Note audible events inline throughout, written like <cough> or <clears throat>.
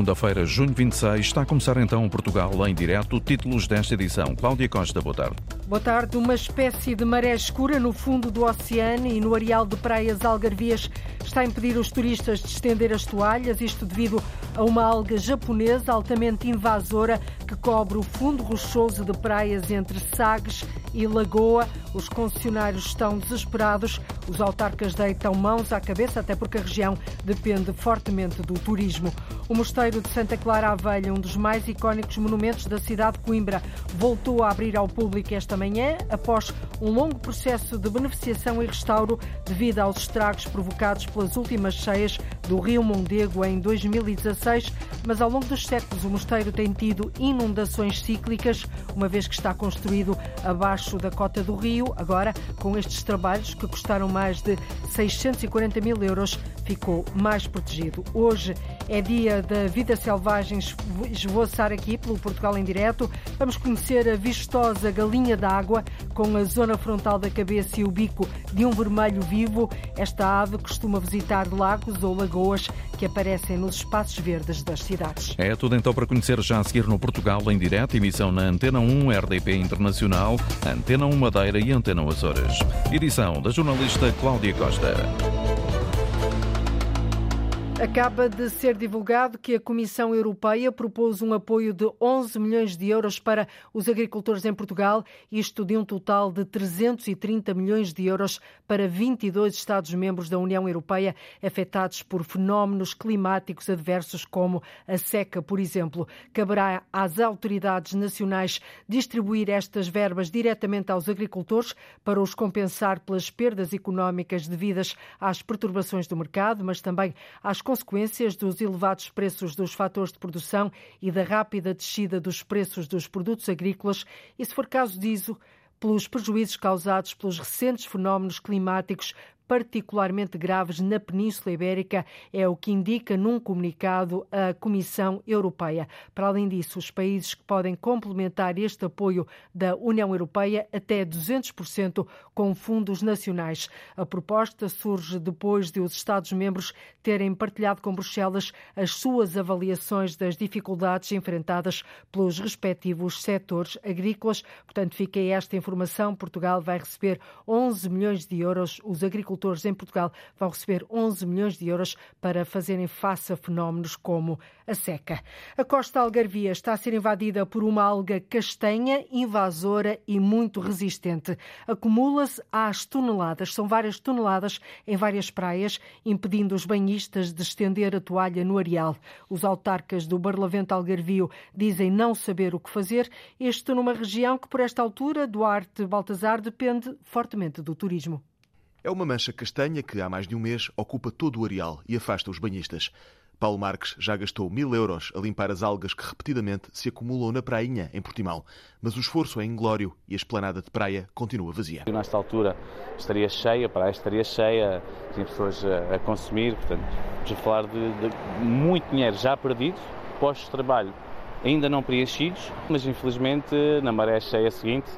segunda-feira, junho 26, está a começar então Portugal em direto. Títulos desta edição. Cláudia Costa, boa tarde. Boa tarde. Uma espécie de maré escura no fundo do oceano e no areal de praias algarvias está a impedir os turistas de estender as toalhas, isto devido a uma alga japonesa altamente invasora que cobre o fundo rochoso de praias entre Sagres e Lagoa. Os concessionários estão desesperados, os autarcas deitam mãos à cabeça, até porque a região depende fortemente do turismo. O Mosteiro de Santa Clara Velha, um dos mais icónicos monumentos da cidade de Coimbra, voltou a abrir ao público esta manhã, após um longo processo de beneficiação e restauro devido aos estragos provocados pelas últimas cheias do Rio Mondego em 2016. Mas ao longo dos séculos, o mosteiro tem tido inundações cíclicas, uma vez que está construído abaixo da cota do rio. Agora, com estes trabalhos que custaram mais de 640 mil euros, ficou mais protegido. Hoje é dia da vida selvagem esvoaçar aqui pelo Portugal em direto. Vamos conhecer a vistosa galinha d'água com a zona frontal da cabeça e o bico de um vermelho vivo. Esta ave costuma visitar lagos ou lagoas que aparecem nos espaços verdes das cidades. É tudo então para conhecer já a seguir no Portugal em direto, emissão na Antena 1 RDP Internacional, Antena 1 Madeira e Antena Açores. Edição da jornalista Cláudia Costa. Acaba de ser divulgado que a Comissão Europeia propôs um apoio de 11 milhões de euros para os agricultores em Portugal, isto de um total de 330 milhões de euros para 22 Estados-membros da União Europeia afetados por fenómenos climáticos adversos como a seca, por exemplo. Caberá às autoridades nacionais distribuir estas verbas diretamente aos agricultores para os compensar pelas perdas económicas devidas às perturbações do mercado, mas também às consequências dos elevados preços dos fatores de produção e da rápida descida dos preços dos produtos agrícolas e, se for caso disso, pelos prejuízos causados pelos recentes fenómenos climáticos particularmente graves na Península Ibérica, é o que indica num comunicado a Comissão Europeia. Para além disso, os países que podem complementar este apoio da União Europeia até 200% com fundos nacionais. A proposta surge depois de os Estados-membros terem partilhado com Bruxelas as suas avaliações das dificuldades enfrentadas pelos respectivos setores agrícolas. Portanto, fica esta informação. Portugal vai receber 11 milhões de euros. Os agricultores agricultores em Portugal vão receber 11 milhões de euros para fazerem face a fenómenos como a seca. A costa algarvia está a ser invadida por uma alga castanha, invasora e muito resistente. Acumula-se às toneladas, são várias toneladas em várias praias, impedindo os banhistas de estender a toalha no areal. Os autarcas do Barlavento Algarvio dizem não saber o que fazer, isto numa região que, por esta altura, Duarte Baltazar depende fortemente do turismo. É uma mancha castanha que há mais de um mês ocupa todo o areal e afasta os banhistas. Paulo Marques já gastou mil euros a limpar as algas que repetidamente se acumulam na prainha, em Portimão. Mas o esforço é inglório e a esplanada de praia continua vazia. Nesta altura estaria cheia, a praia estaria cheia, tinha pessoas a, consumir, portanto, a falar de, de muito dinheiro já perdido, postos de trabalho ainda não preenchidos, mas infelizmente na maré cheia seguinte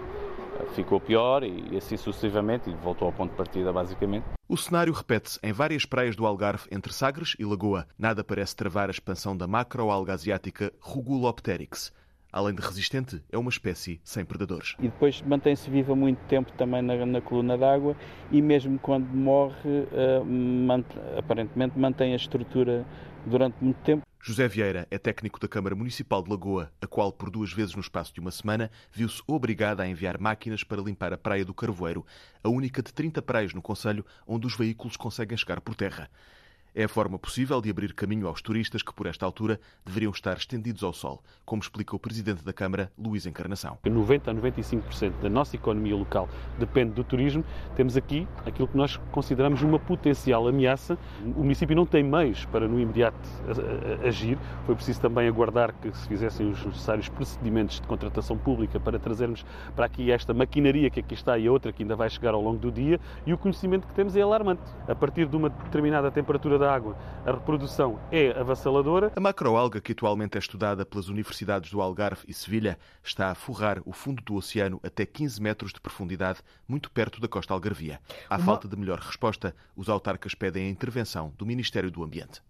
ficou pior e assim sucessivamente e voltou ao ponto de partida basicamente. O cenário repete-se em várias praias do Algarve entre Sagres e Lagoa. Nada parece travar a expansão da macroalga asiática Rugulopteryx. Além de resistente, é uma espécie sem predadores. E depois mantém-se viva muito tempo também na, na coluna d'água e mesmo quando morre, uh, mant aparentemente mantém a estrutura durante muito tempo. José Vieira é técnico da Câmara Municipal de Lagoa, a qual, por duas vezes no espaço de uma semana, viu-se obrigada a enviar máquinas para limpar a Praia do Carvoeiro, a única de 30 praias no Conselho onde os veículos conseguem chegar por terra. É a forma possível de abrir caminho aos turistas que, por esta altura, deveriam estar estendidos ao sol, como explica o Presidente da Câmara, Luís Encarnação. 90 a 95% da nossa economia local depende do turismo. Temos aqui aquilo que nós consideramos uma potencial ameaça. O município não tem meios para, no imediato, agir. Foi preciso também aguardar que se fizessem os necessários procedimentos de contratação pública para trazermos para aqui esta maquinaria que aqui está e a outra que ainda vai chegar ao longo do dia. E o conhecimento que temos é alarmante. A partir de uma determinada temperatura da água, a reprodução é avassaladora. A macroalga, que atualmente é estudada pelas universidades do Algarve e Sevilha, está a forrar o fundo do oceano até 15 metros de profundidade, muito perto da costa algarvia. À Uma... falta de melhor resposta, os autarcas pedem a intervenção do Ministério do Ambiente.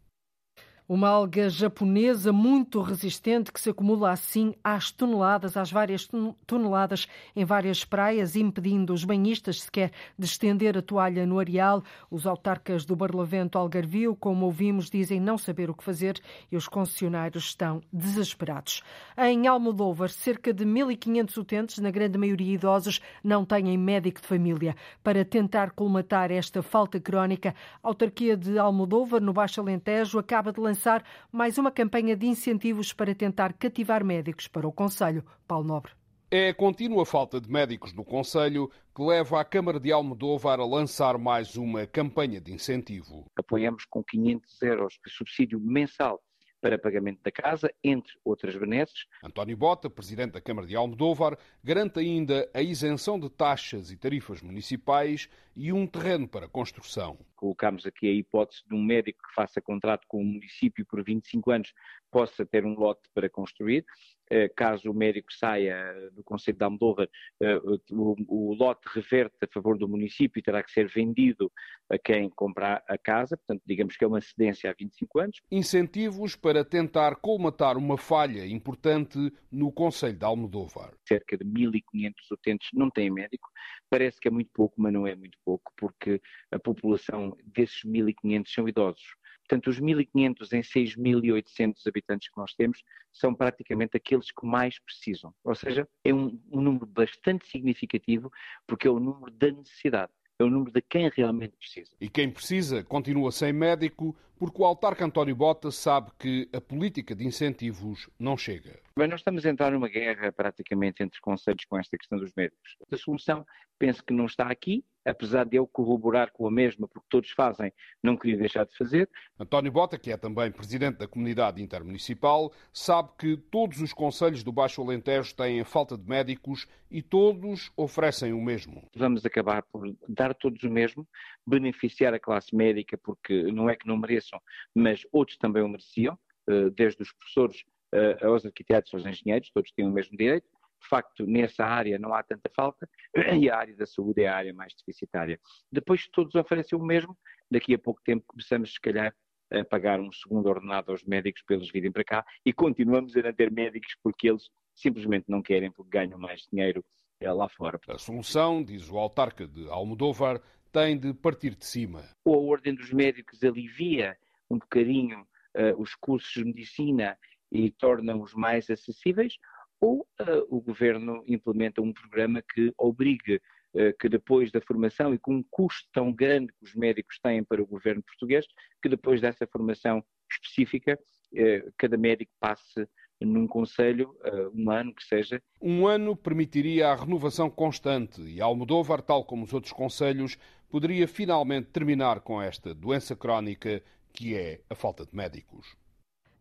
Uma alga japonesa muito resistente que se acumula assim às toneladas, às várias toneladas em várias praias, impedindo os banhistas sequer de estender a toalha no areal. Os autarcas do Barlavento Algarvio, como ouvimos, dizem não saber o que fazer e os concessionários estão desesperados. Em Almodóvar, cerca de 1.500 utentes, na grande maioria idosos, não têm médico de família. Para tentar colmatar esta falta crónica, a autarquia de Almodóvar, no Baixo Alentejo, acaba de lançar lançar mais uma campanha de incentivos para tentar cativar médicos para o Conselho. Paulo Nobre. É a contínua falta de médicos no Conselho que leva a Câmara de Almodóvar a lançar mais uma campanha de incentivo. Apoiamos com 500 euros de subsídio mensal para pagamento da casa, entre outras benesses. António Bota, presidente da Câmara de Almodóvar, garante ainda a isenção de taxas e tarifas municipais e um terreno para construção. Colocamos aqui a hipótese de um médico que faça contrato com o município por 25 anos possa ter um lote para construir. Eh, caso o médico saia do Conselho de Almodóvar, eh, o, o lote reverte a favor do município e terá que ser vendido a quem comprar a casa, portanto, digamos que é uma cedência há 25 anos. Incentivos para tentar colmatar uma falha importante no Conselho de Almodóvar. Cerca de 1.500 utentes não têm médico. Parece que é muito pouco, mas não é muito pouco, porque a população desses 1.500 são idosos. Portanto, os 1.500 em 6.800 habitantes que nós temos são praticamente aqueles que mais precisam. Ou seja, é um, um número bastante significativo porque é o número da necessidade é o número de quem realmente precisa. E quem precisa continua sem médico, porque o autarca António Bota sabe que a política de incentivos não chega. Bem, nós estamos a entrar numa guerra praticamente entre os conselhos com esta questão dos médicos. A solução penso que não está aqui, apesar de eu corroborar com a mesma, porque todos fazem, não queria deixar de fazer. António Bota, que é também presidente da comunidade intermunicipal, sabe que todos os conselhos do Baixo Alentejo têm falta de médicos e todos oferecem o mesmo. Vamos acabar por dar todos o mesmo, beneficiar a classe médica, porque não é que não mereçam, mas outros também o mereciam, eh, desde os professores eh, aos arquitetos, aos engenheiros, todos têm o mesmo direito de facto, nessa área não há tanta falta <clears throat> e a área da saúde é a área mais deficitária. Depois, todos oferecem o mesmo, daqui a pouco tempo começamos, se calhar, a pagar um segundo ordenado aos médicos para eles virem para cá e continuamos a não ter médicos porque eles simplesmente não querem, porque ganham mais dinheiro eh, lá fora. A solução, diz o autarca de Almodóvar, tem de partir de cima. Ou a Ordem dos Médicos alivia um bocadinho uh, os cursos de medicina e torna-os mais acessíveis, ou uh, o governo implementa um programa que obrigue uh, que depois da formação e com um custo tão grande que os médicos têm para o governo português, que depois dessa formação específica, uh, cada médico passe num conselho um ano que seja. Um ano permitiria a renovação constante e Almodóvar, tal como os outros conselhos, poderia finalmente terminar com esta doença crónica que é a falta de médicos.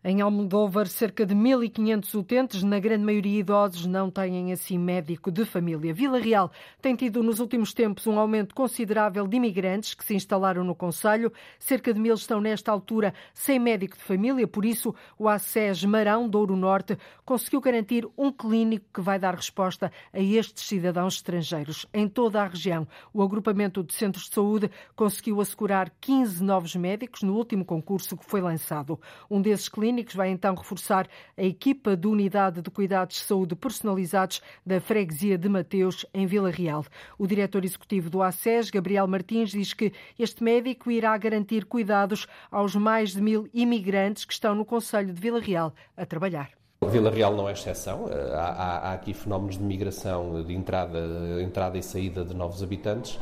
Em Almodóvar, cerca de 1.500 utentes, na grande maioria idosos, não têm assim médico de família. Vila Real tem tido nos últimos tempos um aumento considerável de imigrantes que se instalaram no Conselho. Cerca de mil estão nesta altura sem médico de família, por isso o ACES Marão, Douro Norte, conseguiu garantir um clínico que vai dar resposta a estes cidadãos estrangeiros. Em toda a região, o agrupamento de centros de saúde conseguiu assegurar 15 novos médicos no último concurso que foi lançado. Um desses clínicos clínicos vai então reforçar a equipa de unidade de cuidados de saúde personalizados da freguesia de Mateus, em Vila Real. O diretor executivo do ACES, Gabriel Martins, diz que este médico irá garantir cuidados aos mais de mil imigrantes que estão no Conselho de Vila Real a trabalhar. Vila Real não é exceção. Eh, há, há, há, aqui fenómenos de migração, de entrada, entrada e saída de novos habitantes,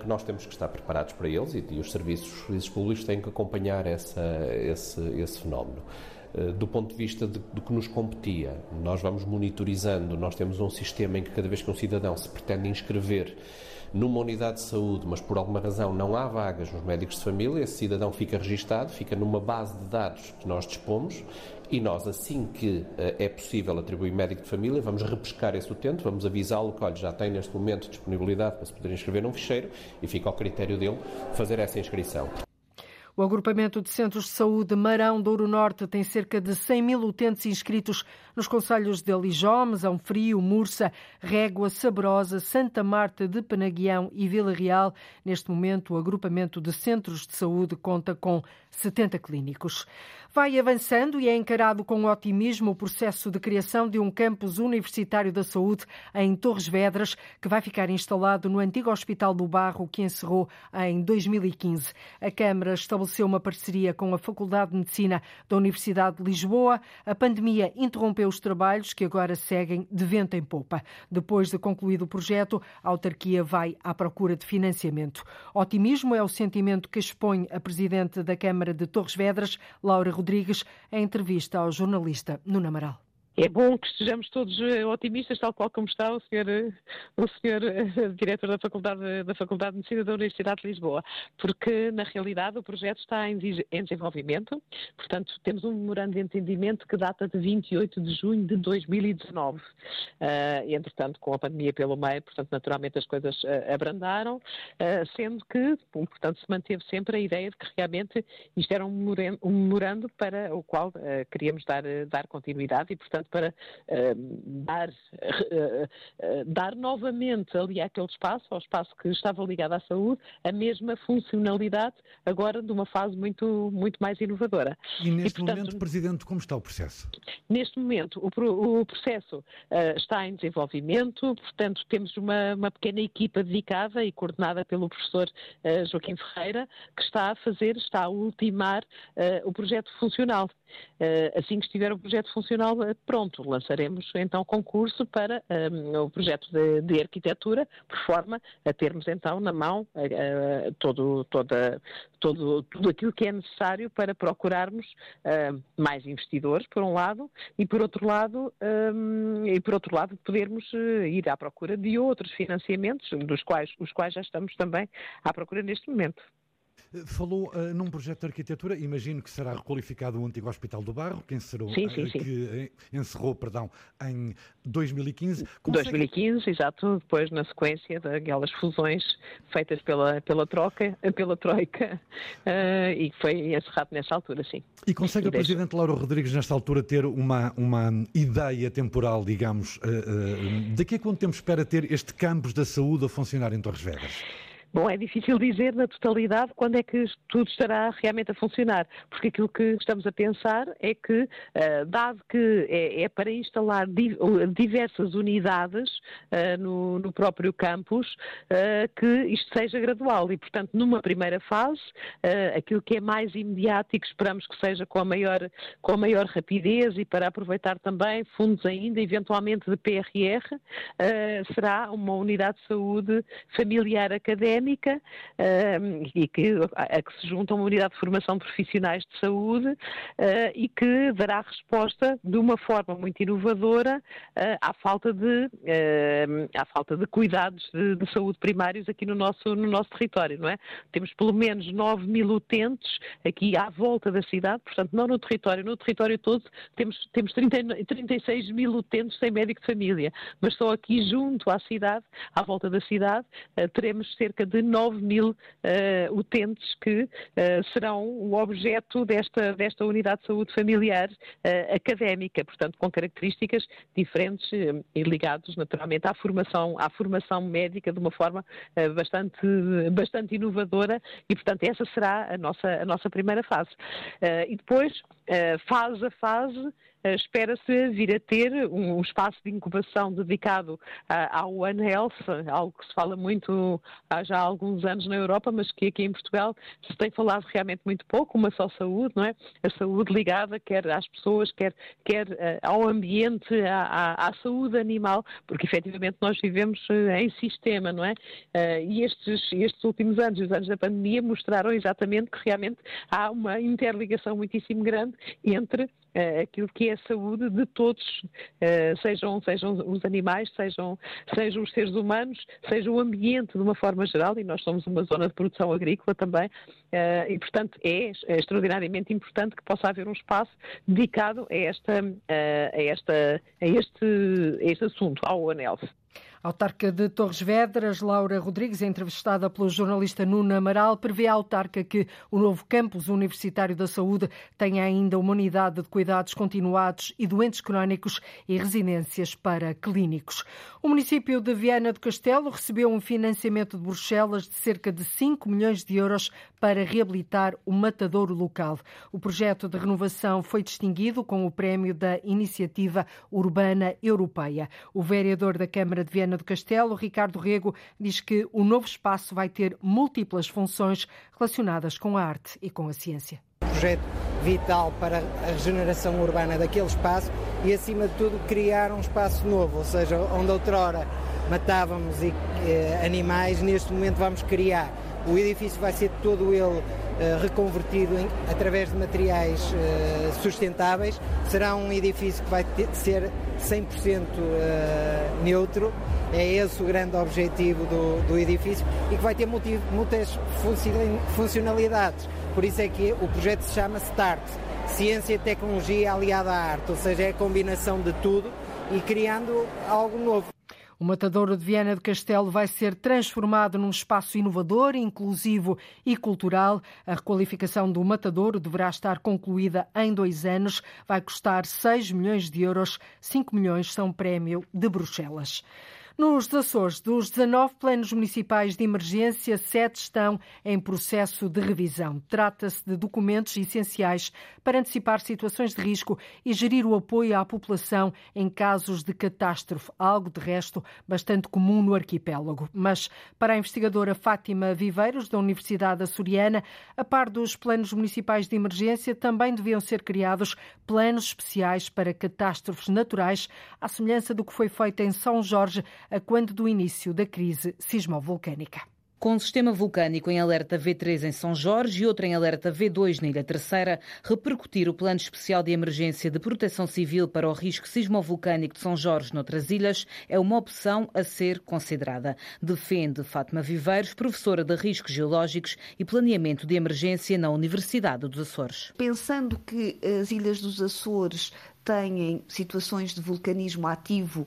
que nós temos que estar preparados para eles e, e os serviços, serviços públicos têm que acompanhar essa, esse, esse fenómeno eh, do ponto de vista de, do que nos competia. Nós vamos monitorizando, nós temos um sistema em que cada vez que um cidadão se pretende inscrever numa unidade de saúde, mas por alguma razão não há vagas nos médicos de família, esse cidadão fica registado, fica numa base de dados que nós dispomos e nós, assim que uh, é possível atribuir médico de família, vamos repescar esse utente, vamos avisá-lo que olha, já tem neste momento disponibilidade para se poder inscrever num ficheiro e fica ao critério dele fazer essa inscrição. O agrupamento de centros de saúde Marão Douro Norte tem cerca de 100 mil utentes inscritos nos conselhos de Lijó, Mesão Frio, Mursa, Régua, Sabrosa, Santa Marta de Penaguião e Vila Real. Neste momento, o agrupamento de centros de saúde conta com 70 clínicos. Vai avançando e é encarado com otimismo o processo de criação de um campus universitário da saúde em Torres Vedras, que vai ficar instalado no antigo Hospital do Barro, que encerrou em 2015. A Câmara estabeleceu uma parceria com a Faculdade de Medicina da Universidade de Lisboa. A pandemia interrompeu os trabalhos, que agora seguem de vento em popa. Depois de concluído o projeto, a autarquia vai à procura de financiamento. Otimismo é o sentimento que expõe a Presidente da Câmara de Torres Vedras, Laura Rodrigues, em entrevista ao jornalista Nuno Amaral. É bom que estejamos todos eh, otimistas, tal qual como está o senhor, eh, o senhor eh, <laughs> diretor da Faculdade, da Faculdade de Medicina da Universidade de Lisboa, porque na realidade o projeto está em, desenvolvimento, portanto temos um memorando de entendimento que data de 28 de junho de 2019. Uh, entretanto, com a pandemia pelo meio, portanto naturalmente as coisas uh, abrandaram, uh, sendo que, portanto, se manteve sempre a ideia de que realmente isto era um memorando para o qual queríamos dar, dar continuidade e, portanto, para uh, dar, uh, uh, dar novamente ali àquele espaço, ao espaço que estava ligado à saúde, a mesma funcionalidade, agora de uma fase muito, muito mais inovadora. E neste e, portanto, momento, Presidente, como está o processo? Neste momento, o, o processo está em desenvolvimento, portanto, temos uma, uma, pequena equipa dedicada e coordenada pelo professor Joaquim Ferreira, que está a fazer, está a ultimar o projeto funcional. assim que estiver o projeto funcional pronto pronto, lançaremos então concurso para um, o projeto de, de, arquitetura, por forma a termos então na mão uh, todo, toda, todo, tudo aquilo que é necessário para procurarmos uh, mais investidores, por um lado, e por outro lado, um, e por outro lado podermos uh, ir à procura de outros financiamentos, dos quais, os quais já estamos também à procura neste momento. Falou uh, num projeto de arquitetura, imagino que será requalificado o antigo Hospital do Barro, que encerrou, sim, sim, sim. Que, encerrou perdão, em 2015. Consegue... 2015, exato, depois na sequência daquelas fusões feitas pela, pela, troca, pela Troika uh, <laughs> e foi encerrado nessa altura, sim. E consegue a deixa... Presidente Laura Rodrigues, nesta altura, ter uma, uma ideia temporal, digamos, uh, uh, daqui a quanto tempo espera ter este campus da saúde a funcionar em Torres Vedras? Bom, é difícil dizer na totalidade quando é que tudo estará realmente a funcionar, porque aquilo que estamos a pensar é que, dado que é, é, para instalar diversas unidades uh, no, próprio campus, uh, que isto seja gradual. E, portanto, numa primeira fase, aquilo que é mais imediato e que esperamos que seja com a maior, com a maior rapidez e para aproveitar também fundos ainda, eventualmente de PRR, será uma unidade de saúde familiar académica académica e que, a que se junta uma unidade de formação de profissionais de saúde uh, e que dará resposta de uma forma muito inovadora uh, à falta de à falta de cuidados de, de, saúde primários aqui no nosso no nosso território, não é? Temos pelo menos 9 mil utentes aqui à volta da cidade, portanto não no território, no território todo temos temos 30, 36 mil utentes sem médico de família, mas só aqui junto à cidade, à volta da cidade, teremos cerca de 9 mil uh, utentes que uh, serão o objeto desta, desta unidade de saúde familiar uh, académica, portanto, com características diferentes e ligados naturalmente à formação, à formação médica de uma forma bastante, bastante inovadora e, portanto, essa será a nossa, a nossa primeira fase. e depois, fase a fase, espera-se vir a ter um espaço de incubação dedicado ao One Health, algo que se fala muito há já alguns anos na Europa, mas que aqui em Portugal se tem falado realmente muito pouco, uma só saúde, não é? A saúde ligada quer às pessoas, quer, quer eh, ao ambiente, à, à, saúde animal, porque efetivamente nós vivemos eh, em sistema, não é? E estes, estes últimos anos, os anos da pandemia, mostraram exatamente que realmente há uma interligação muitíssimo grande entre aquilo que é a saúde de todos, uh, sejam, sejam os animais, sejam, sejam os seres humanos, seja o ambiente de uma forma geral, e nós somos uma zona de produção agrícola também, uh, e portanto é, é, extraordinariamente importante que possa haver um espaço dedicado a, esta, a, esta, a, este, a este assunto, ao ANELF. Autarca de Torres Vedras, Laura Rodrigues, entrevistada pelo jornalista Nuno Amaral, prevê a autarca que o novo campus universitário da saúde tenha ainda uma unidade de cuidados continuados e doentes crónicos e residências para clínicos. O município de Viana do Castelo recebeu um financiamento de Bruxelas de cerca de 5 milhões de euros para reabilitar o matadouro local. O projeto de renovação foi distinguido com o prémio da Iniciativa Urbana Europeia. O vereador da Câmara de Viana do Castelo, Ricardo Rego, diz que o novo espaço vai ter múltiplas funções relacionadas com a arte e com a ciência. Projeto vital para a regeneração urbana daquele espaço e, acima de tudo, criar um espaço novo, ou seja, onde outrora matávamos eh, animais, neste momento vamos criar. O edifício vai ser todo ele eh, reconvertido em, através de materiais uh, sustentáveis. Será um edifício que vai ter, ser 100% uh, eh, neutro. É esse o grande objetivo do, do edifício e que vai ter muitas funcionalidades. Por isso é que o projeto se chama START Ciência e Tecnologia aliada à arte, ou seja, é a combinação de tudo e criando algo novo. O Matadouro de Viana do Castelo vai ser transformado num espaço inovador, inclusivo e cultural. A requalificação do Matadouro deverá estar concluída em dois anos. Vai custar 6 milhões de euros. 5 milhões são prémio de Bruxelas. Nos Açores, dos 19 planos municipais de emergência, sete estão em processo de revisão. Trata-se de documentos essenciais para antecipar situações de risco e gerir o apoio à população em casos de catástrofe, algo de resto bastante comum no arquipélago. Mas, para a investigadora Fátima Viveiros, da Universidade Açoriana, a par dos planos municipais de emergência, também deviam ser criados planos especiais para catástrofes naturais, à semelhança do que foi feito em São Jorge a quando do início da crise sismovolcânica. Com um sistema vulcânico em alerta V3 em São Jorge e outro em alerta V2 na Ilha Terceira, repercutir o Plano Especial de Emergência de Proteção Civil para o risco sismovolcânico de São Jorge noutras ilhas é uma opção a ser considerada. Defende Fátima Viveiros, professora de Riscos Geológicos e Planeamento de Emergência na Universidade dos Açores. Pensando que as ilhas dos Açores têm situações de vulcanismo ativo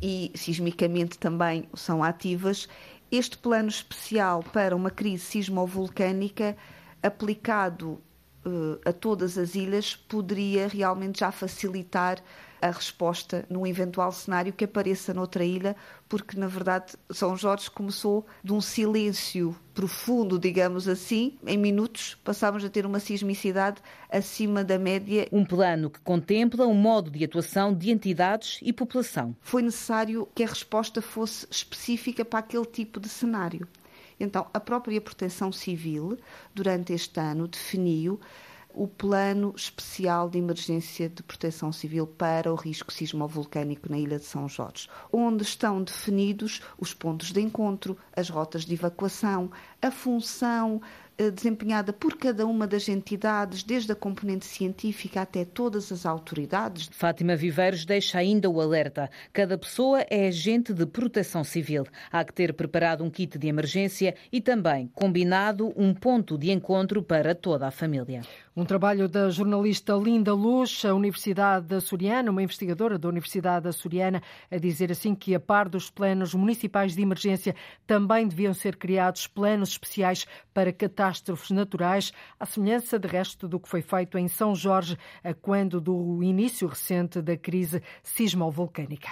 e sismicamente também são ativas, este plano especial para uma crise sismovolcânica aplicado uh, a todas as ilhas poderia realmente já facilitar a resposta num eventual cenário que apareça noutra ilha, porque na verdade São Jorge começou de um silêncio profundo, digamos assim, em minutos passávamos a ter uma sismicidade acima da média. Um plano que contempla um modo de atuação de entidades e população. Foi necessário que a resposta fosse específica para aquele tipo de cenário. Então, a própria Proteção Civil, durante este ano, definiu o Plano Especial de Emergência de Proteção Civil para o risco sismovolcânico na Ilha de São Jorge, onde estão definidos os pontos de encontro, as rotas de evacuação, a função eh, desempenhada por cada uma das entidades, desde a componente científica até todas as autoridades. Fátima Viveiros deixa ainda o alerta. Cada pessoa é agente de proteção civil. Há que ter preparado um kit de emergência e também combinado um ponto de encontro para toda a família. Um trabalho da jornalista Linda Luz, a Universidade Açoriana, uma investigadora da Universidade Açoriana, a dizer assim que, a par dos planos municipais de emergência, também deviam ser criados planos especiais para catástrofes naturais, à semelhança de resto do que foi feito em São Jorge, quando do início recente da crise sismovolcânica.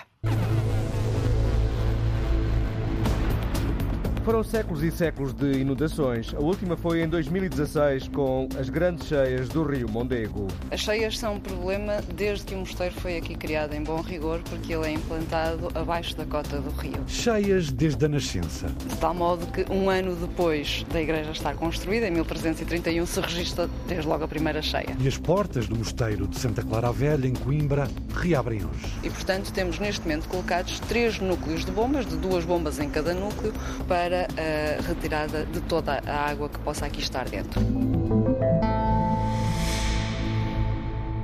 Foram séculos e séculos de inundações. A última foi em 2016 com as grandes cheias do rio Mondego. As cheias são um problema desde que o mosteiro foi aqui criado em bom rigor, porque ele é implantado abaixo da cota do rio. Cheias desde a nascença. De tal modo que um ano depois da igreja estar construída, em 1331, se registra desde logo a primeira cheia. E as portas do mosteiro de Santa Clara Velha, em Coimbra, reabrem hoje. E, portanto, temos neste momento colocados três núcleos de bombas, de duas bombas em cada núcleo, para para a retirada de toda a água que possa aqui estar dentro.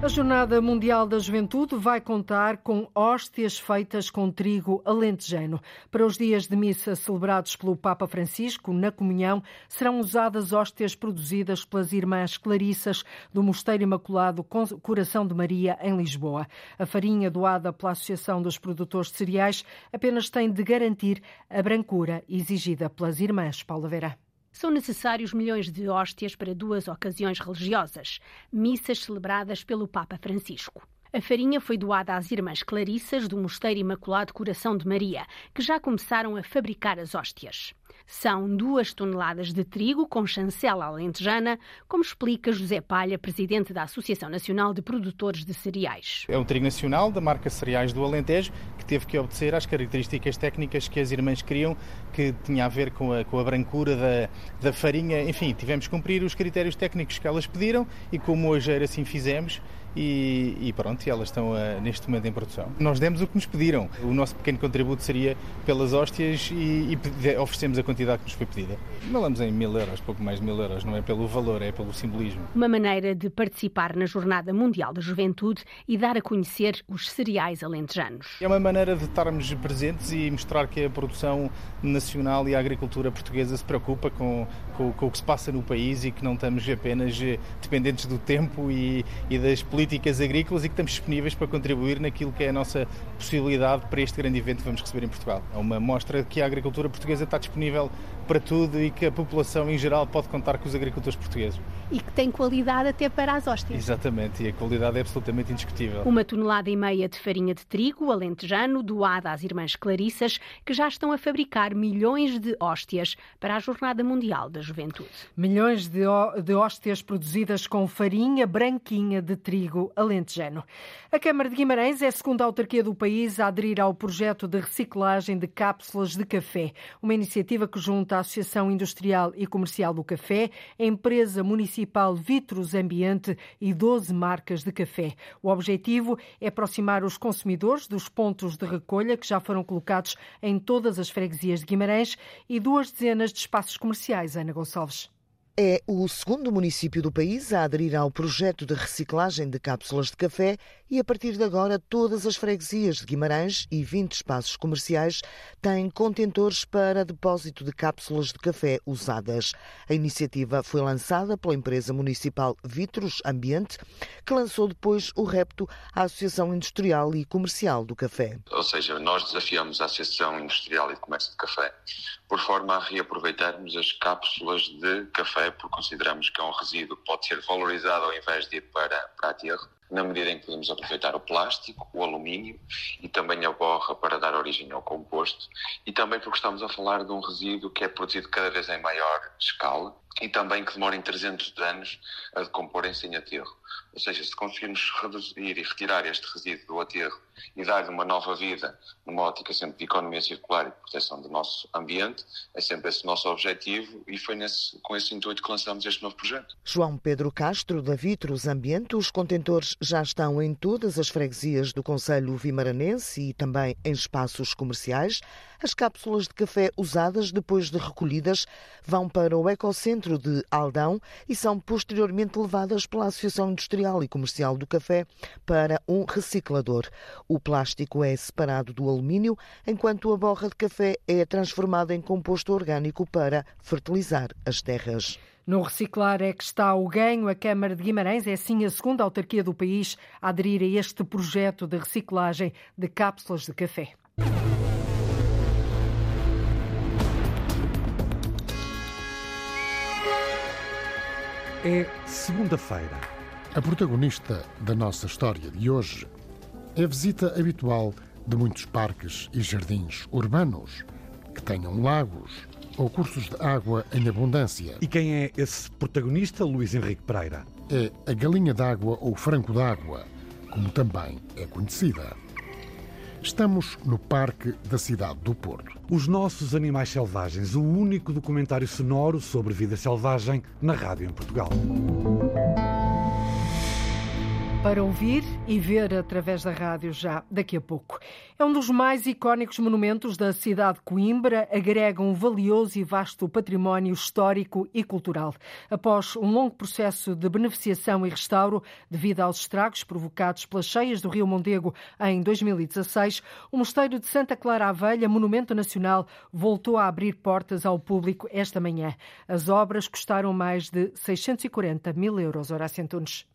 A Jornada Mundial da Juventude vai contar com hóstias feitas com trigo alentejano. Para os dias de missa celebrados pelo Papa Francisco na comunhão, serão usadas hóstias produzidas pelas irmãs Clarissas do Mosteiro Imaculado Coração de Maria, em Lisboa. A farinha doada pela Associação dos Produtores de Cereais apenas tem de garantir a brancura exigida pelas irmãs. Paula Vera são necessários milhões de hóstias para duas ocasiões religiosas, missas celebradas pelo Papa Francisco. A farinha foi doada às Irmãs Clarissas do Mosteiro Imaculado Coração de Maria, que já começaram a fabricar as hóstias. São duas toneladas de trigo com chancela alentejana, como explica José Palha, presidente da Associação Nacional de Produtores de Cereais. É um trigo nacional da marca Cereais do Alentejo, que teve que obedecer às características técnicas que as irmãs queriam, que tinha a ver com a, com a brancura da, da farinha. Enfim, tivemos que cumprir os critérios técnicos que elas pediram e, como hoje era assim fizemos, e, e pronto, elas estão uh, neste momento em produção. Nós demos o que nos pediram. O nosso pequeno contributo seria pelas hóstias e, e oferecemos a quantidade que nos foi pedida. Falamos em mil euros, pouco mais de mil euros, não é pelo valor, é pelo simbolismo. Uma maneira de participar na Jornada Mundial da Juventude e dar a conhecer os cereais alentejanos. É uma maneira de estarmos presentes e mostrar que a produção nacional e a agricultura portuguesa se preocupa com, com, com o que se passa no país e que não estamos apenas eh, dependentes do tempo e, e das políticas políticas agrícolas e que estamos disponíveis para contribuir naquilo que é a nossa possibilidade para este grande evento que vamos receber em Portugal. É uma mostra que a agricultura portuguesa está disponível para tudo e que a população em geral pode contar com os agricultores portugueses. E que tem qualidade até para as hóstias. Exatamente, e a qualidade é absolutamente indiscutível. Uma tonelada e meia de farinha de trigo alentejano doada às irmãs Clarissas, que já estão a fabricar milhões de hóstias para a Jornada Mundial da Juventude. Milhões de, de hóstias produzidas com farinha branquinha de trigo alentejano. A Câmara de Guimarães é a segunda autarquia do país a aderir ao projeto de reciclagem de cápsulas de café, uma iniciativa que junta a Associação Industrial e Comercial do Café, a empresa municipal Vitros Ambiente e 12 marcas de café. O objetivo é aproximar os consumidores dos pontos de recolha que já foram colocados em todas as freguesias de Guimarães e duas dezenas de espaços comerciais. Ana Gonçalves. É o segundo município do país a aderir ao projeto de reciclagem de cápsulas de café e, a partir de agora, todas as freguesias de Guimarães e 20 espaços comerciais têm contentores para depósito de cápsulas de café usadas. A iniciativa foi lançada pela empresa municipal Vitros Ambiente, que lançou depois o repto à Associação Industrial e Comercial do Café. Ou seja, nós desafiamos a Associação Industrial e Comércio de Café por forma a reaproveitarmos as cápsulas de café, porque consideramos que é um resíduo que pode ser valorizado ao invés de ir para, para aterro, na medida em que podemos aproveitar o plástico, o alumínio e também a borra para dar origem ao composto, e também porque estamos a falar de um resíduo que é produzido cada vez em maior escala e também que demora em 300 anos a decomporem-se em aterro. Ou seja, se conseguirmos reduzir e retirar este resíduo do aterro e dar-lhe uma nova vida numa ótica sempre de economia circular e proteção do nosso ambiente, é sempre esse o nosso objetivo e foi nesse, com esse intuito que lançamos este novo projeto. João Pedro Castro, da Vitros Ambiente, os contentores já estão em todas as freguesias do Conselho Vimaranense e também em espaços comerciais. As cápsulas de café usadas, depois de recolhidas, vão para o Ecocentro de Aldão e são posteriormente levadas pela Associação Industrial e Comercial do Café para um reciclador. O plástico é separado do alumínio, enquanto a borra de café é transformada em composto orgânico para fertilizar as terras. No reciclar é que está o ganho. A Câmara de Guimarães é sim a segunda autarquia do país a aderir a este projeto de reciclagem de cápsulas de café. É segunda-feira. A protagonista da nossa história de hoje é a visita habitual de muitos parques e jardins urbanos que tenham lagos ou cursos de água em abundância. E quem é esse protagonista, Luís Henrique Pereira? É a galinha d'água ou franco d'água, como também é conhecida. Estamos no Parque da Cidade do Porto. Os Nossos Animais Selvagens, o único documentário sonoro sobre vida selvagem na rádio em Portugal. Para ouvir e ver através da rádio já daqui a pouco. É um dos mais icónicos monumentos da cidade de Coimbra, agrega um valioso e vasto património histórico e cultural. Após um longo processo de beneficiação e restauro, devido aos estragos provocados pelas cheias do Rio Mondego em 2016, o Mosteiro de Santa Clara à Velha, monumento nacional, voltou a abrir portas ao público esta manhã. As obras custaram mais de 640 mil euros. Horácio Antunes.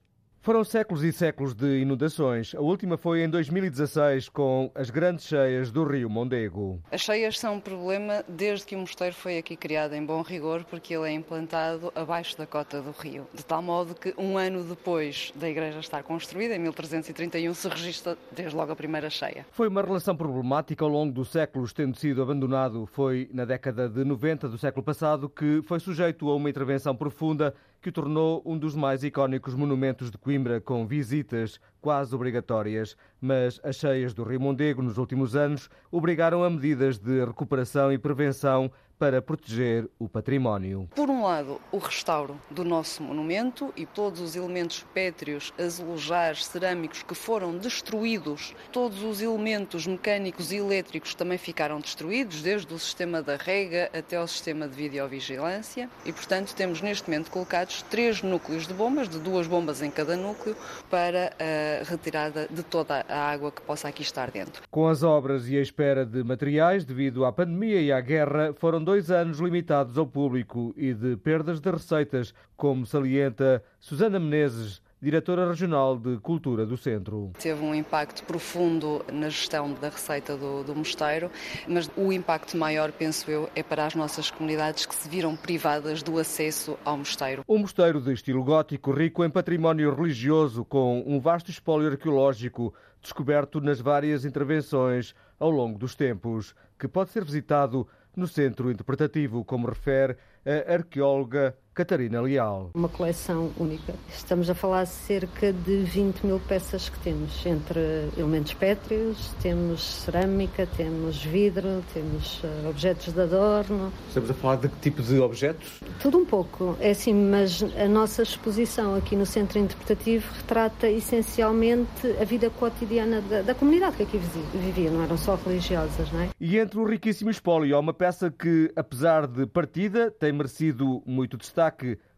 Foram séculos e séculos de inundações. A última foi em 2016, com as grandes cheias do rio Mondego. As cheias são um problema desde que o mosteiro foi aqui criado em bom rigor, porque ele é implantado abaixo da cota do rio. De tal modo que um ano depois da igreja estar construída, em 1331, se registra desde logo a primeira cheia. Foi uma relação problemática ao longo dos séculos, tendo sido abandonado. Foi na década de 90 do século passado que foi sujeito a uma intervenção profunda que tornou um dos mais icónicos monumentos de Coimbra, com visitas quase obrigatórias. Mas as cheias do Rio Mondego nos últimos anos obrigaram a medidas de recuperação e prevenção para proteger o património. Por um lado, o restauro do nosso monumento e todos os elementos pétreos, azulejares, cerâmicos que foram destruídos, todos os elementos mecânicos e elétricos também ficaram destruídos, desde o sistema da rega até ao sistema de videovigilância e, portanto, temos neste momento colocados três núcleos de bombas, de duas bombas em cada núcleo, para a retirada de toda a água que possa aqui estar dentro. Com as obras e a espera de materiais devido à pandemia e à guerra, foram dois anos limitados ao público e de perdas de receitas, como salienta Susana Menezes, diretora regional de Cultura do Centro. Teve um impacto profundo na gestão da receita do, do, mosteiro, mas o impacto maior, penso eu, é para as nossas comunidades que se viram privadas do acesso ao mosteiro. Um mosteiro de estilo gótico, rico em património religioso, com um vasto espólio arqueológico, descoberto nas várias intervenções ao longo dos tempos, que pode ser visitado no centro interpretativo, como refere a arqueóloga Catarina Leal. Uma coleção única. Estamos a falar de cerca de 20 mil peças que temos, entre elementos pétreos, temos cerâmica, temos vidro, temos uh, objetos de adorno. Estamos a falar de que tipo de objetos? Tudo um pouco. É assim, mas a nossa exposição aqui no Centro Interpretativo retrata essencialmente a vida cotidiana da, da comunidade que aqui vivia, não eram só religiosas, não é? E entre o riquíssimo espólio há uma peça que, apesar de partida, tem merecido muito destaque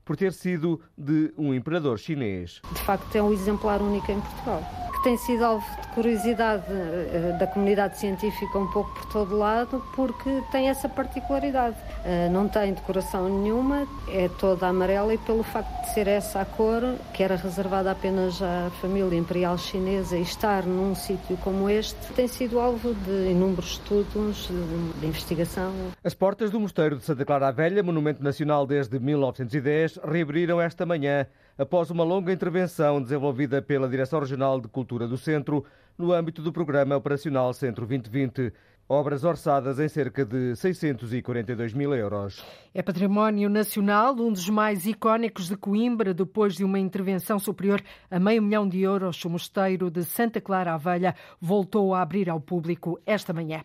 por ter sido de um imperador chinês. De facto, é um exemplar único em Portugal que tem sido alvo de curiosidade eh, da comunidade científica um pouco por todo lado, porque tem essa particularidade. Eh, não tem decoração nenhuma, é toda amarela e pelo facto de ser essa a cor, que era reservada apenas à família imperial chinesa e estar num sítio como este, tem sido alvo de inúmeros estudos de investigação. As portas do Mosteiro de Santa Clara a Velha, monumento nacional desde 1910, reabriram esta manhã após uma longa intervenção desenvolvida pela Direção Regional de Cultura do Centro no âmbito do Programa Operacional Centro 2020. Obras orçadas em cerca de 642 mil euros. É património nacional, um dos mais icónicos de Coimbra, depois de uma intervenção superior a meio milhão de euros. O Mosteiro de Santa Clara à Velha voltou a abrir ao público esta manhã.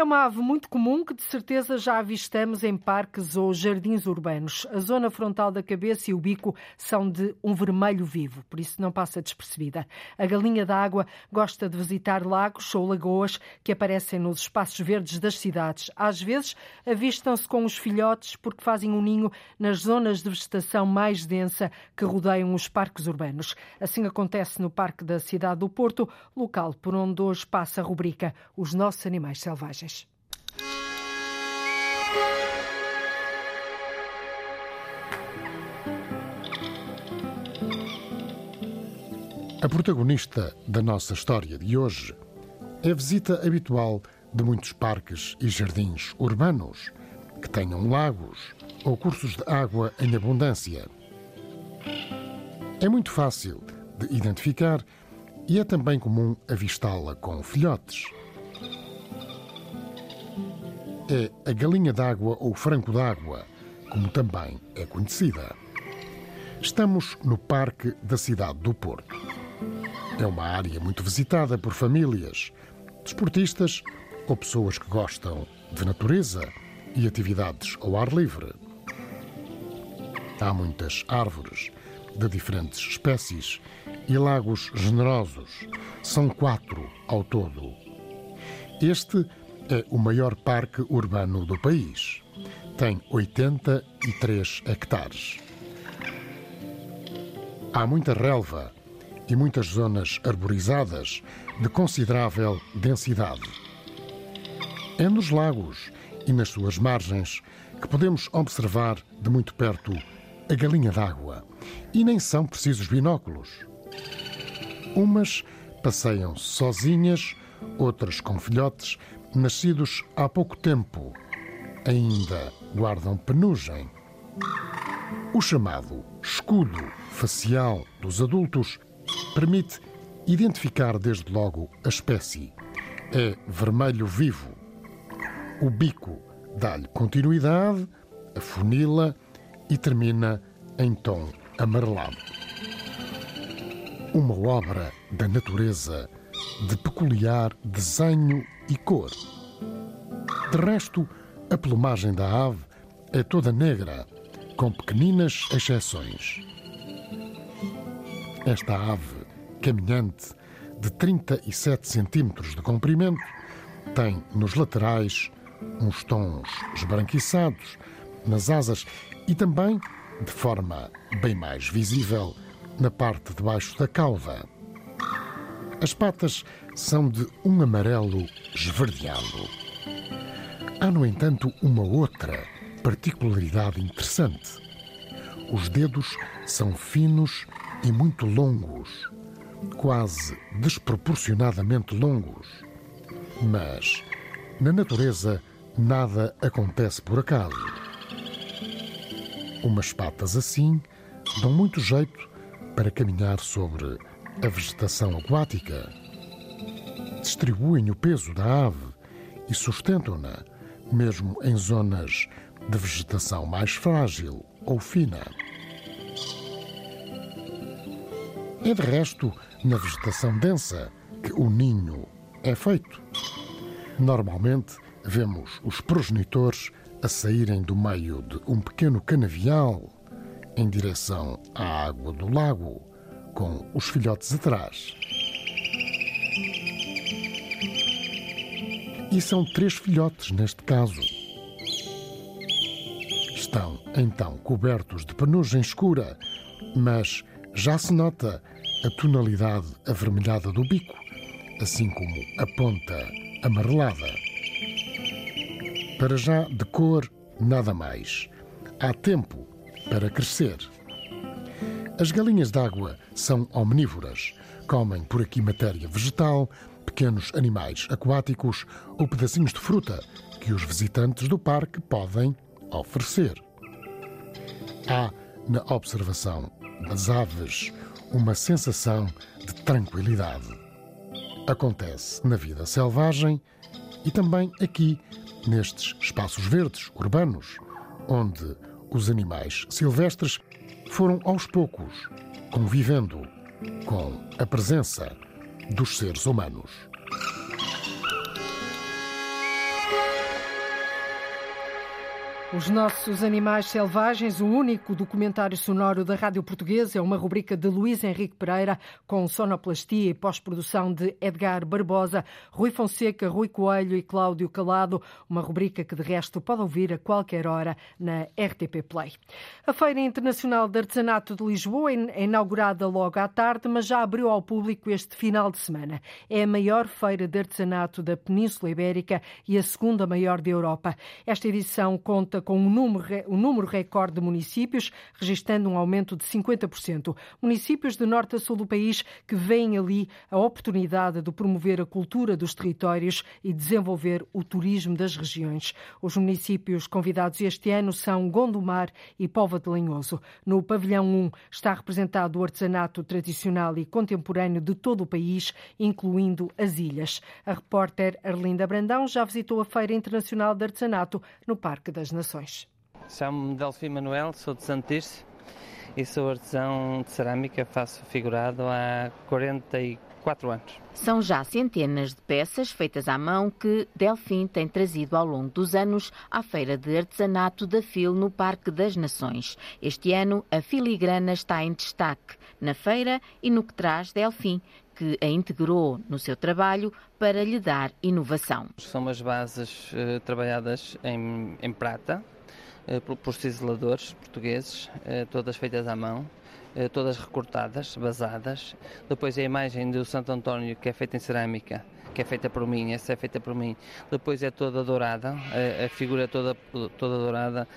É uma ave muito comum que de certeza já avistamos em parques ou jardins urbanos. A zona frontal da cabeça e o bico são de um vermelho vivo, por isso não passa despercebida. A galinha d'água gosta de visitar lagos ou lagoas que aparecem nos espaços verdes das cidades. Às vezes avistam-se com os filhotes porque fazem um ninho nas zonas de vegetação mais densa que rodeiam os parques urbanos. Assim acontece no Parque da Cidade do Porto, local por onde hoje passa a rubrica Os Nossos Animais Selvagens. A protagonista da nossa história de hoje é a visita habitual de muitos parques e jardins urbanos que tenham lagos ou cursos de água em abundância. É muito fácil de identificar e é também comum avistá-la com filhotes. É a galinha d'água ou franco d'água, como também é conhecida. Estamos no Parque da Cidade do Porto. É uma área muito visitada por famílias, desportistas ou pessoas que gostam de natureza e atividades ao ar livre. Há muitas árvores de diferentes espécies e lagos generosos. São quatro ao todo. Este é o maior parque urbano do país. Tem 83 hectares. Há muita relva e muitas zonas arborizadas de considerável densidade. É nos lagos e nas suas margens que podemos observar de muito perto a galinha d'água. E nem são precisos binóculos. Umas passeiam sozinhas, outras com filhotes, nascidos há pouco tempo. Ainda guardam penugem. O chamado escudo facial dos adultos permite identificar desde logo a espécie. É vermelho vivo. O bico dá-lhe continuidade, afunila e termina em tom amarelado. Uma obra da natureza de peculiar desenho e cor. De resto, a plumagem da ave é toda negra, com pequeninas exceções. Esta ave caminhante de 37 centímetros de comprimento tem nos laterais uns tons esbranquiçados, nas asas e também, de forma bem mais visível, na parte de baixo da cauda. As patas são de um amarelo esverdeado. Há, no entanto, uma outra particularidade interessante. Os dedos são finos e muito longos, quase desproporcionadamente longos. Mas, na natureza, nada acontece por acaso. Umas patas assim dão muito jeito para caminhar sobre a vegetação aquática. Distribuem o peso da ave e sustentam-na, mesmo em zonas de vegetação mais frágil ou fina. É de resto na vegetação densa que o ninho é feito. Normalmente vemos os progenitores a saírem do meio de um pequeno canavial em direção à água do lago, com os filhotes atrás. E são três filhotes neste caso. Estão então cobertos de penugem escura, mas já se nota a tonalidade avermelhada do bico, assim como a ponta amarelada. Para já de cor, nada mais. Há tempo para crescer. As galinhas d'água são omnívoras. Comem por aqui matéria vegetal, pequenos animais aquáticos ou pedacinhos de fruta que os visitantes do parque podem oferecer. Há na observação das aves uma sensação de tranquilidade. Acontece na vida selvagem e também aqui, nestes espaços verdes urbanos, onde os animais silvestres foram aos poucos convivendo com a presença dos seres humanos. Os nossos animais selvagens, o único documentário sonoro da Rádio Portuguesa, é uma rubrica de Luís Henrique Pereira, com sonoplastia e pós-produção de Edgar Barbosa, Rui Fonseca, Rui Coelho e Cláudio Calado, uma rubrica que de resto pode ouvir a qualquer hora na RTP Play. A Feira Internacional de Artesanato de Lisboa é inaugurada logo à tarde, mas já abriu ao público este final de semana. É a maior feira de artesanato da Península Ibérica e a segunda maior da Europa. Esta edição conta com um número, um número recorde de municípios, registrando um aumento de 50%. Municípios de norte a sul do país que veem ali a oportunidade de promover a cultura dos territórios e desenvolver o turismo das regiões. Os municípios convidados este ano são Gondomar e Póvoa de Lanhoso. No pavilhão 1 está representado o artesanato tradicional e contemporâneo de todo o país, incluindo as ilhas. A repórter Arlinda Brandão já visitou a Feira Internacional de Artesanato no Parque das Nações. Chamo-me Delfim Manuel, sou de Santirce e sou artesão de cerâmica, faço figurado há 44 quatro anos. São já centenas de peças feitas à mão que Delfim tem trazido ao longo dos anos à Feira de Artesanato da FIL no Parque das Nações. Este ano, a filigrana está em destaque na feira e no que traz Delfim, que a integrou no seu trabalho para lhe dar inovação. São umas bases uh, trabalhadas em, em prata uh, por, ciseladores portugueses, uh, todas feitas à mão todas recortadas, basadas. Depois a imagem do Santo António, que é feita em cerâmica, que é feita por mim, essa é feita por mim. Depois é toda dourada, a, a figura é toda, toda dourada,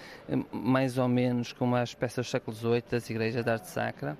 mais ou menos como as peças do século XVIII das igrejas de arte sacra.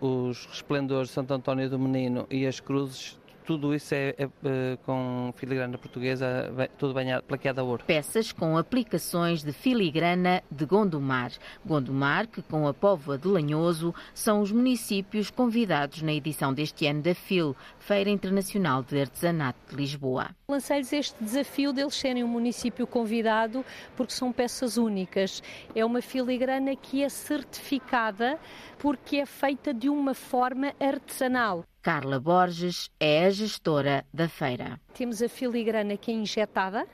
Os resplendores de Santo António do Menino e as cruzes tudo isso é, é, é com filigrana portuguesa, tudo banhado, plaqueado a ouro. Peças com aplicações de filigrana de Gondomar. Gondomar, que com a Póvoa de Lanhoso são os municípios convidados na edição deste ano da FIL, Feira Internacional de Artesanato de Lisboa. Lancei-lhes este desafio deles serem um município convidado porque são peças únicas. É uma filigrana que é certificada porque é feita de uma forma artesanal. Carla Borges é a gestora da feira. Temos a filigrana que é injetada,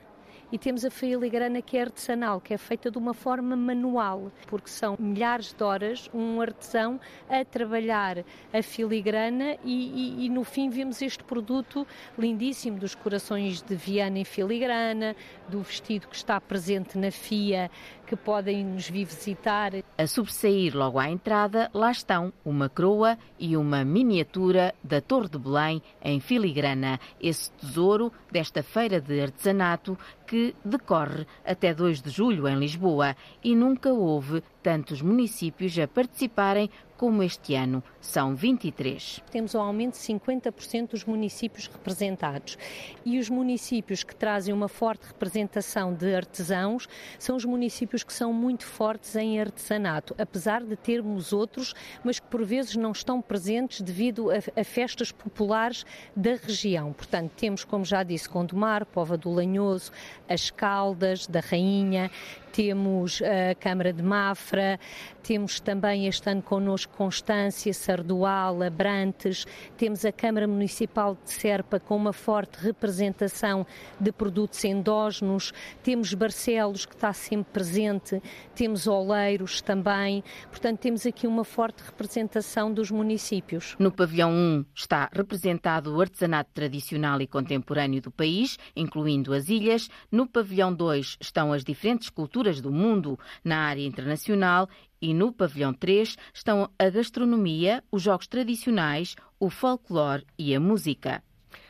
e temos a filigrana que é artesanal, que é feita de uma forma manual, porque são milhares de horas um artesão a trabalhar a filigrana e, e, e no fim vemos este produto lindíssimo dos corações de Viana em filigrana, do vestido que está presente na FIA que podem nos vir visitar. A sobressair logo à entrada, lá estão uma croa e uma miniatura da Torre de Belém em filigrana, esse tesouro desta feira de artesanato que decorre até 2 de julho em Lisboa e nunca houve tantos municípios a participarem como este ano são 23. Temos um aumento de 50% dos municípios representados. E os municípios que trazem uma forte representação de artesãos são os municípios que são muito fortes em artesanato, apesar de termos outros, mas que por vezes não estão presentes devido a, a festas populares da região. Portanto, temos, como já disse, Gondomar, Pova do Lanhoso, as Caldas, da Rainha, temos a Câmara de Mafra, temos também este ano connosco Constância, Sardual, Abrantes, temos a Câmara Municipal de Serpa com uma forte representação de produtos endógenos, temos Barcelos que está sempre presente, temos Oleiros também, portanto temos aqui uma forte representação dos municípios. No pavilhão 1 está representado o artesanato tradicional e contemporâneo do país, incluindo as ilhas. No pavilhão 2 estão as diferentes culturas do mundo na área internacional e no pavilhão 3 estão a gastronomia, os jogos tradicionais, o folclore e a música.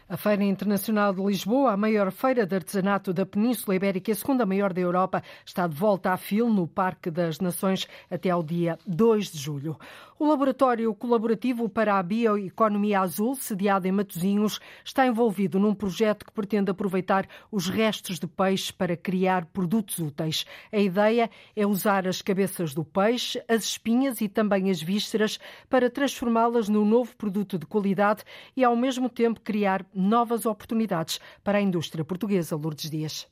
A Feira Internacional de Lisboa, a maior feira de artesanato da Península Ibérica e a segunda maior da Europa, está de volta à FIL no Parque das Nações até ao dia 2 de julho. O Laboratório Colaborativo para a Bioeconomia Azul, sediado em Matosinhos, está envolvido num projeto que pretende aproveitar os restos de peixe para criar produtos úteis. A ideia é usar as cabeças do peixe, as espinhas e também as vísceras para transformá-las num novo produto de qualidade e, ao mesmo tempo, criar novas oportunidades para a indústria portuguesa. Lourdes Dias.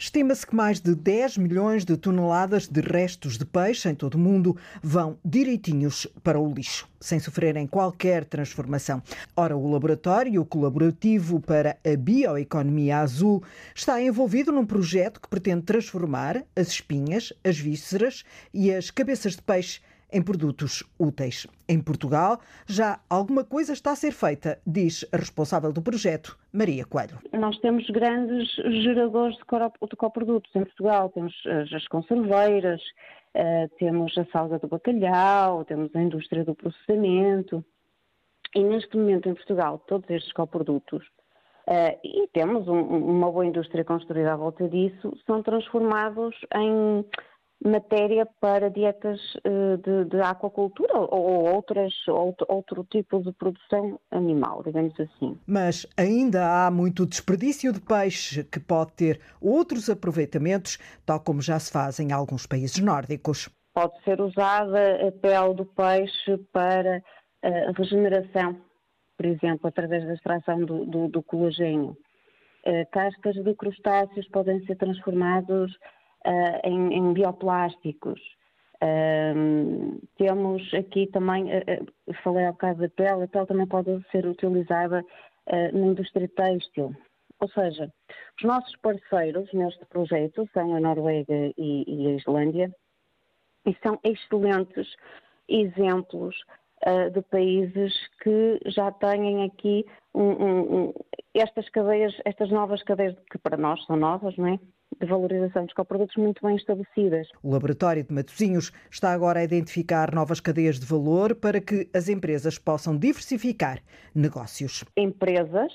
Estima-se que mais de 10 milhões de toneladas de restos de peixe em todo o mundo vão direitinhos para o lixo, sem sofrerem qualquer transformação. Ora, o Laboratório Colaborativo para a Bioeconomia Azul está envolvido num projeto que pretende transformar as espinhas, as vísceras e as cabeças de peixe em produtos úteis. Em Portugal, já alguma coisa está a ser feita, diz a responsável do projeto, Maria Coelho. Nós temos grandes geradores de coprodutos em Portugal, temos as conserveiras, eh, temos a salga do bacalhau, temos a indústria do processamento. E neste momento em Portugal, todos estes coprodutos, uh, e temos um, uma boa indústria construída à volta disso, são transformados em matéria para dietas eh, de, de aquacultura ou outras, outro, outro tipo de produção animal, digamos assim. Mas ainda há muito desperdício de peixe que pode ter outros aproveitamentos, tal como já se faz em alguns países nórdicos. Pode ser usada a pele do peixe para a regeneração, por exemplo, através da extração do, do, do colagênio. Eh, cascas de crustáceos podem ser transformados uh, em, em, bioplásticos. Um, temos aqui também, uh, falei há bocado da pele, a pele também pode ser utilizada uh, na indústria têxtil. Ou seja, os nossos parceiros neste projeto são a Noruega e, e a Islândia e são excelentes exemplos uh, de países que já têm aqui um, um, um, estas cadeias, estas novas cadeias que para nós são novas, não é? De valorização dos coprodutos muito bem estabelecidas. O Laboratório de Matosinhos está agora a identificar novas cadeias de valor para que as empresas possam diversificar negócios. Empresas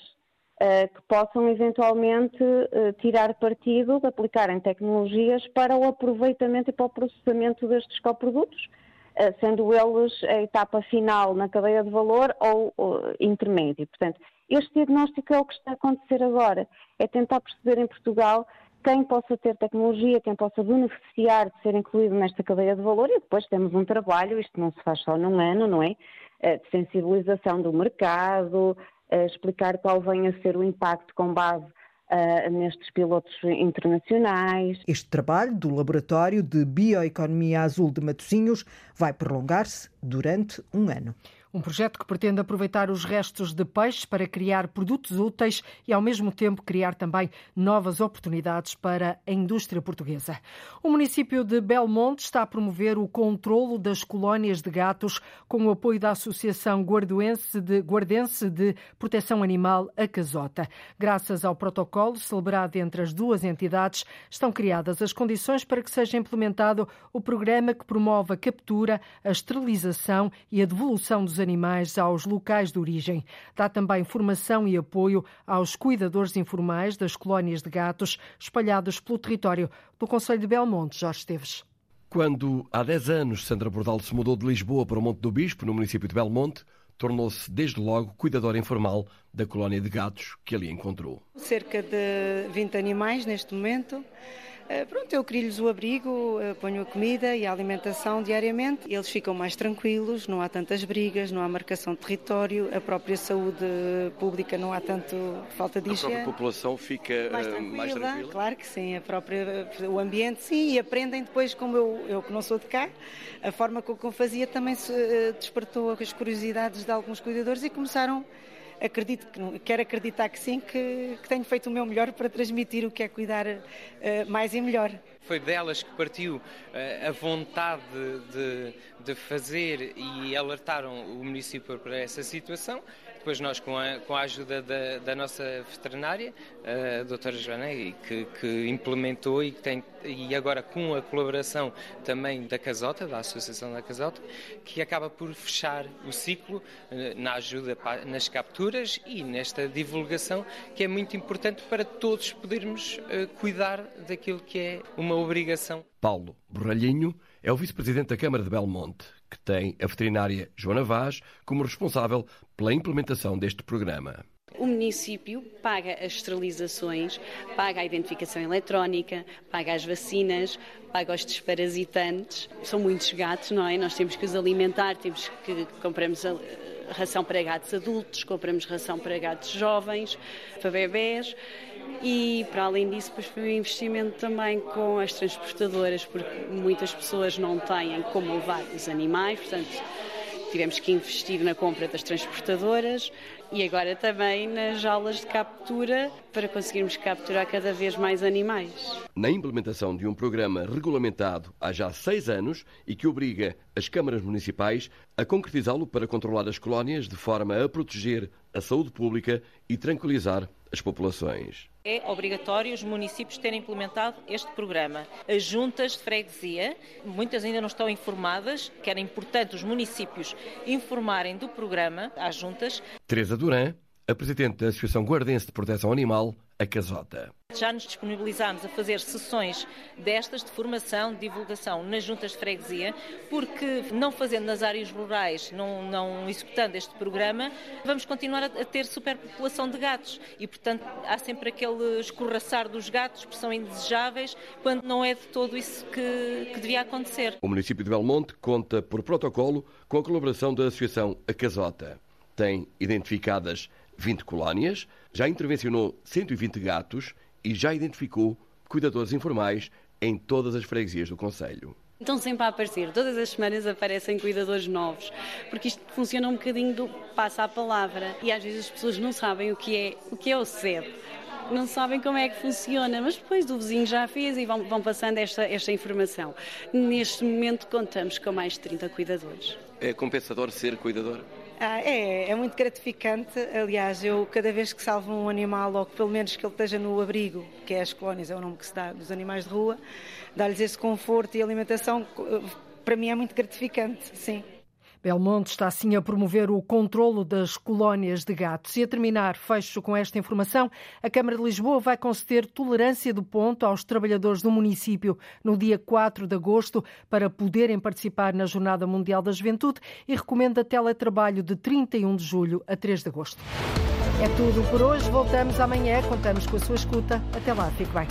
uh, que possam eventualmente uh, tirar partido de aplicarem tecnologias para o aproveitamento e para o processamento destes coprodutos eh, sendo eles a etapa final na cadeia de valor ou, ou intermédio. Portanto, este diagnóstico é o que está a acontecer agora, é tentar perceber em Portugal quem possa ter tecnologia, quem possa beneficiar de ser incluído nesta cadeia de valor e depois temos um trabalho, isto não se faz só num ano, não é? De sensibilização do mercado, explicar qual vem a ser o impacto com base uh, nestes pilotos internacionais. Este trabalho do Laboratório de Bioeconomia Azul de Matosinhos vai prolongar-se durante um ano. Um projeto que pretende aproveitar os restos de peixe para criar produtos úteis e, ao mesmo tempo, criar também novas oportunidades para a indústria portuguesa. O município de Belmonte está a promover o controlo das colónias de gatos com o apoio da Associação Guardense de, Guardense de Proteção Animal, a Casota. Graças ao protocolo celebrado entre as duas entidades, estão criadas as condições para que seja implementado o programa que promove a captura, a esterilização e a devolução dos animais aos locais de origem. Dá também formação e apoio aos cuidadores informais das colónias de gatos espalhados pelo território do Conselho de Belmonte. Jorge Esteves. Quando, há 10 anos, Sandra Bordal se mudou de Lisboa para o Monte do Bispo, no município de Belmonte, tornou-se desde logo cuidadora informal da colónia de gatos que ali encontrou. Cerca de 20 animais neste momento. Eh, pronto, eu crio-lhes o abrigo, eh, ponho a comida e a alimentação diariamente. Eles ficam mais tranquilos, não há tantas brigas, não há marcação de território, a própria saúde pública não há tanto falta de higiene. A própria população fica mais tranquila, mais tranquila? Claro que sim, a própria, o ambiente sim, e aprendem depois, como eu, eu que não sou de cá, a forma como eu fazia também despertou as curiosidades de alguns cuidadores e começaram acredito que quero acreditar que sim, que, que, tenho feito o meu melhor para transmitir o que é cuidar uh, mais e melhor. Foi delas que partiu uh, a vontade de, de fazer e alertaram o município para essa situação depois nós, com a, com a ajuda da, da, nossa veterinária, a doutora Joana, que, que implementou e, tem, e agora com a colaboração também da Casota, da Associação da Casota, que acaba por fechar o ciclo eh, na ajuda nas capturas e nesta divulgação, que é muito importante para todos podermos eh, cuidar daquilo que é uma obrigação. Paulo Borralhinho é o vice-presidente da Câmara de Belmonte, que tem a veterinária Joana Vaz como responsável pela implementação deste programa. O município paga as esterilizações, paga a identificação eletrónica, paga as vacinas, paga os desparasitantes. São muitos gatos, não é? Nós temos que os alimentar, temos que compramos ração para gatos adultos, compramos ração para gatos jovens, para bebés e, para além disso, depois foi um investimento também com as transportadoras, porque muitas pessoas não têm como levar os animais, portanto, tivemos que investir na compra das transportadoras e agora também nas jaulas de captura para conseguirmos capturar cada vez mais animais. Na implementação de um programa regulamentado há já seis anos e que obriga as câmaras municipais a concretizá-lo para controlar as colónias de forma a proteger a saúde pública e tranquilizar as populações. É obrigatório os municípios terem implementado este programa. As juntas de freguesia, muitas ainda não estão informadas, que era importante os municípios informarem do programa às juntas. Teresa Duran, a presidente da Associação Guardense de Proteção Animal, a Casota. Já nos disponibilizámos a fazer sessões destas de formação, de divulgação nas juntas de freguesia, porque não fazendo nas áreas rurais, não, não executando este programa, vamos continuar a, ter superpopulação de gatos e, portanto, há sempre aquele escorraçar dos gatos que são indesejáveis, quando não é de todo isso que, que devia acontecer. O município de Belmonte conta por protocolo com a colaboração da Associação A Casota. Tem identificadas 20 colónias, já intervencionou 120 gatos e já identificou cuidadores informais em todas as freguesias do Conselho. Estão sempre a aparecer, todas as semanas aparecem cuidadores novos, porque isto funciona um bocadinho do passa a palavra e às vezes as pessoas não sabem o que é o que é o SEB não sabem como é que funciona, mas depois o vizinho já fez e vão, vão passando esta, esta informação. Neste momento contamos com mais de 30 cuidadores. É compensador ser cuidador? Ah, é, é muito gratificante. Aliás, eu cada vez que salvo um animal, ou que pelo menos que ele esteja no abrigo, que é as colónias, é o nome que se dá dos animais de rua, dar-lhes esse conforto e alimentação, para mim é muito gratificante, sim. Belmonte está assim a promover o controlo das colónias de gatos. E a terminar, fecho com esta informação, a Câmara de Lisboa vai conceder tolerância do ponto aos trabalhadores do município no dia 4 de agosto para poderem participar na Jornada Mundial da Juventude e recomenda teletrabalho de 31 de julho a 3 de agosto. É tudo por hoje. Voltamos amanhã. Contamos com a sua escuta. Até lá. Fique bem.